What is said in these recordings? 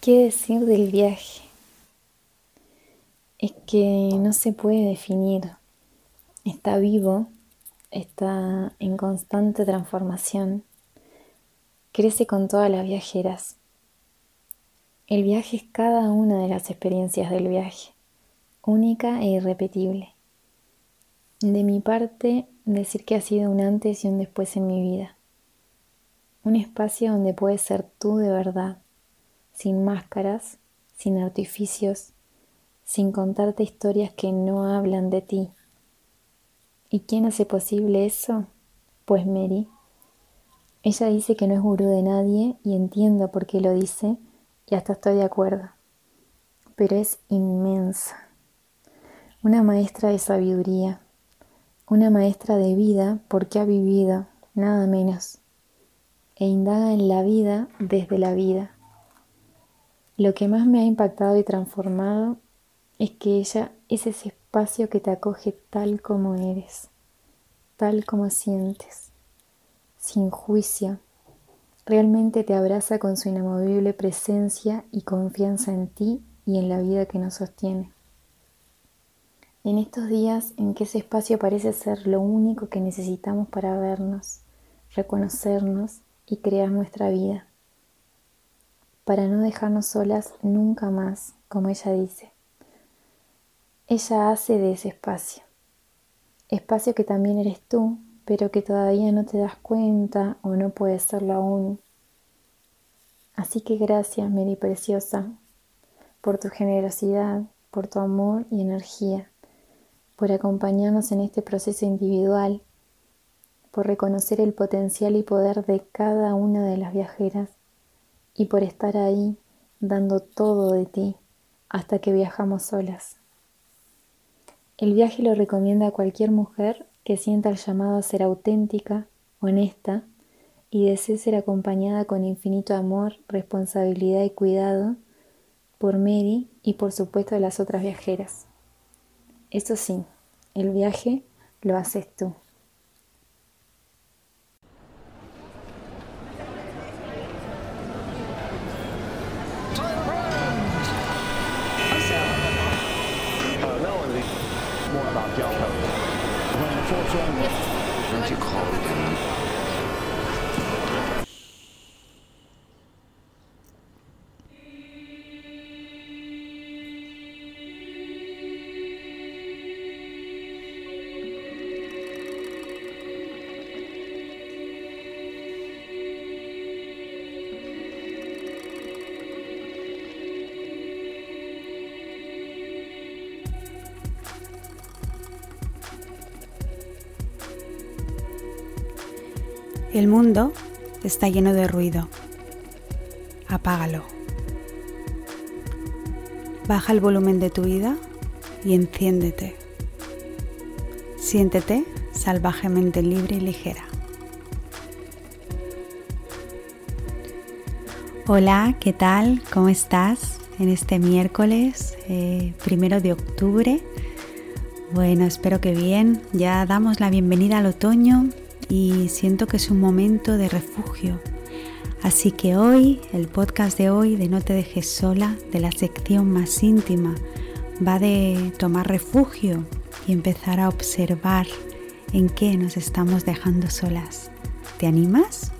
¿Qué decir del viaje? Es que no se puede definir. Está vivo, está en constante transformación, crece con todas las viajeras. El viaje es cada una de las experiencias del viaje, única e irrepetible. De mi parte, decir que ha sido un antes y un después en mi vida. Un espacio donde puedes ser tú de verdad sin máscaras, sin artificios, sin contarte historias que no hablan de ti. ¿Y quién hace posible eso? Pues Mary. Ella dice que no es gurú de nadie y entiendo por qué lo dice y hasta estoy de acuerdo. Pero es inmensa. Una maestra de sabiduría, una maestra de vida porque ha vivido, nada menos, e indaga en la vida desde la vida lo que más me ha impactado y transformado es que ella es ese espacio que te acoge tal como eres, tal como sientes, sin juicio. Realmente te abraza con su inamovible presencia y confianza en ti y en la vida que nos sostiene. En estos días en que ese espacio parece ser lo único que necesitamos para vernos, reconocernos y crear nuestra vida para no dejarnos solas nunca más, como ella dice. Ella hace de ese espacio, espacio que también eres tú, pero que todavía no te das cuenta o no puedes serlo aún. Así que gracias, Mary Preciosa, por tu generosidad, por tu amor y energía, por acompañarnos en este proceso individual, por reconocer el potencial y poder de cada una de las viajeras y por estar ahí dando todo de ti hasta que viajamos solas. El viaje lo recomienda a cualquier mujer que sienta el llamado a ser auténtica, honesta y desee ser acompañada con infinito amor, responsabilidad y cuidado por Mary y por supuesto de las otras viajeras. Eso sí, el viaje lo haces tú. 要开，我们能说说你问题考虑的。El mundo está lleno de ruido. Apágalo. Baja el volumen de tu vida y enciéndete. Siéntete salvajemente libre y ligera. Hola, ¿qué tal? ¿Cómo estás en este miércoles eh, primero de octubre? Bueno, espero que bien. Ya damos la bienvenida al otoño y siento que es un momento de refugio. Así que hoy, el podcast de hoy de No te dejes sola, de la sección más íntima, va de tomar refugio y empezar a observar en qué nos estamos dejando solas. ¿Te animas?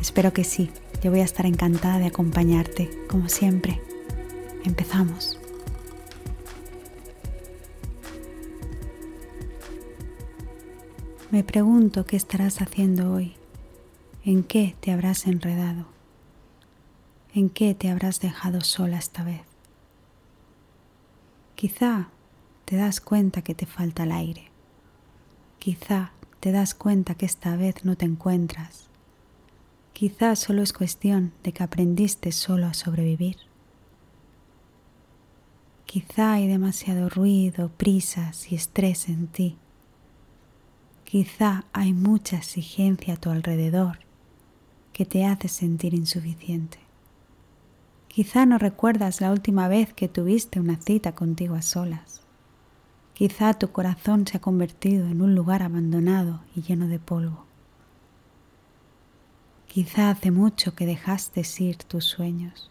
Espero que sí. Yo voy a estar encantada de acompañarte, como siempre. Empezamos. Me pregunto qué estarás haciendo hoy, en qué te habrás enredado, en qué te habrás dejado sola esta vez. Quizá te das cuenta que te falta el aire, quizá te das cuenta que esta vez no te encuentras, quizá solo es cuestión de que aprendiste solo a sobrevivir. Quizá hay demasiado ruido, prisas y estrés en ti Quizá hay mucha exigencia a tu alrededor que te hace sentir insuficiente. Quizá no recuerdas la última vez que tuviste una cita contigo a solas. Quizá tu corazón se ha convertido en un lugar abandonado y lleno de polvo. Quizá hace mucho que dejaste ir tus sueños.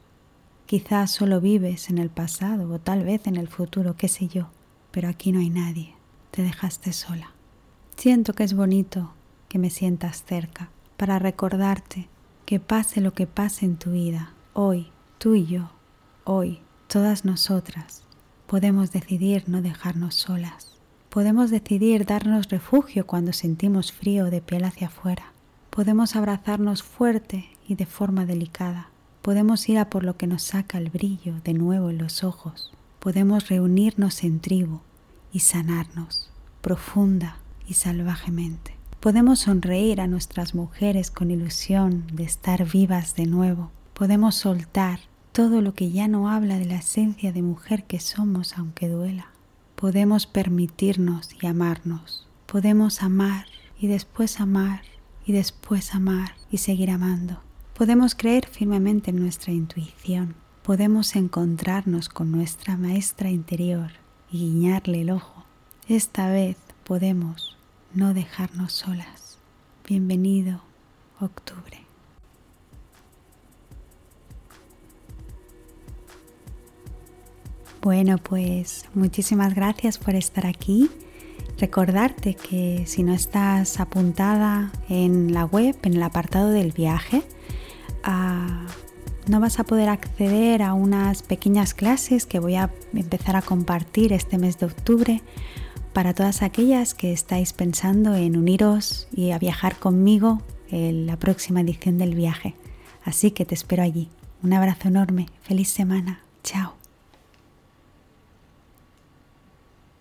Quizás solo vives en el pasado o tal vez en el futuro, qué sé yo, pero aquí no hay nadie. Te dejaste sola. Siento que es bonito que me sientas cerca para recordarte que pase lo que pase en tu vida, hoy, tú y yo, hoy, todas nosotras, podemos decidir no dejarnos solas. Podemos decidir darnos refugio cuando sentimos frío de piel hacia afuera. Podemos abrazarnos fuerte y de forma delicada. Podemos ir a por lo que nos saca el brillo de nuevo en los ojos. Podemos reunirnos en tribu y sanarnos profunda y salvajemente. Podemos sonreír a nuestras mujeres con ilusión de estar vivas de nuevo. Podemos soltar todo lo que ya no habla de la esencia de mujer que somos aunque duela. Podemos permitirnos y amarnos. Podemos amar y después amar y después amar y seguir amando. Podemos creer firmemente en nuestra intuición. Podemos encontrarnos con nuestra maestra interior y guiñarle el ojo. Esta vez podemos no dejarnos solas. Bienvenido, octubre. Bueno, pues muchísimas gracias por estar aquí. Recordarte que si no estás apuntada en la web, en el apartado del viaje, ah, no vas a poder acceder a unas pequeñas clases que voy a empezar a compartir este mes de octubre para todas aquellas que estáis pensando en uniros y a viajar conmigo en la próxima edición del viaje. Así que te espero allí. Un abrazo enorme. Feliz semana. Chao.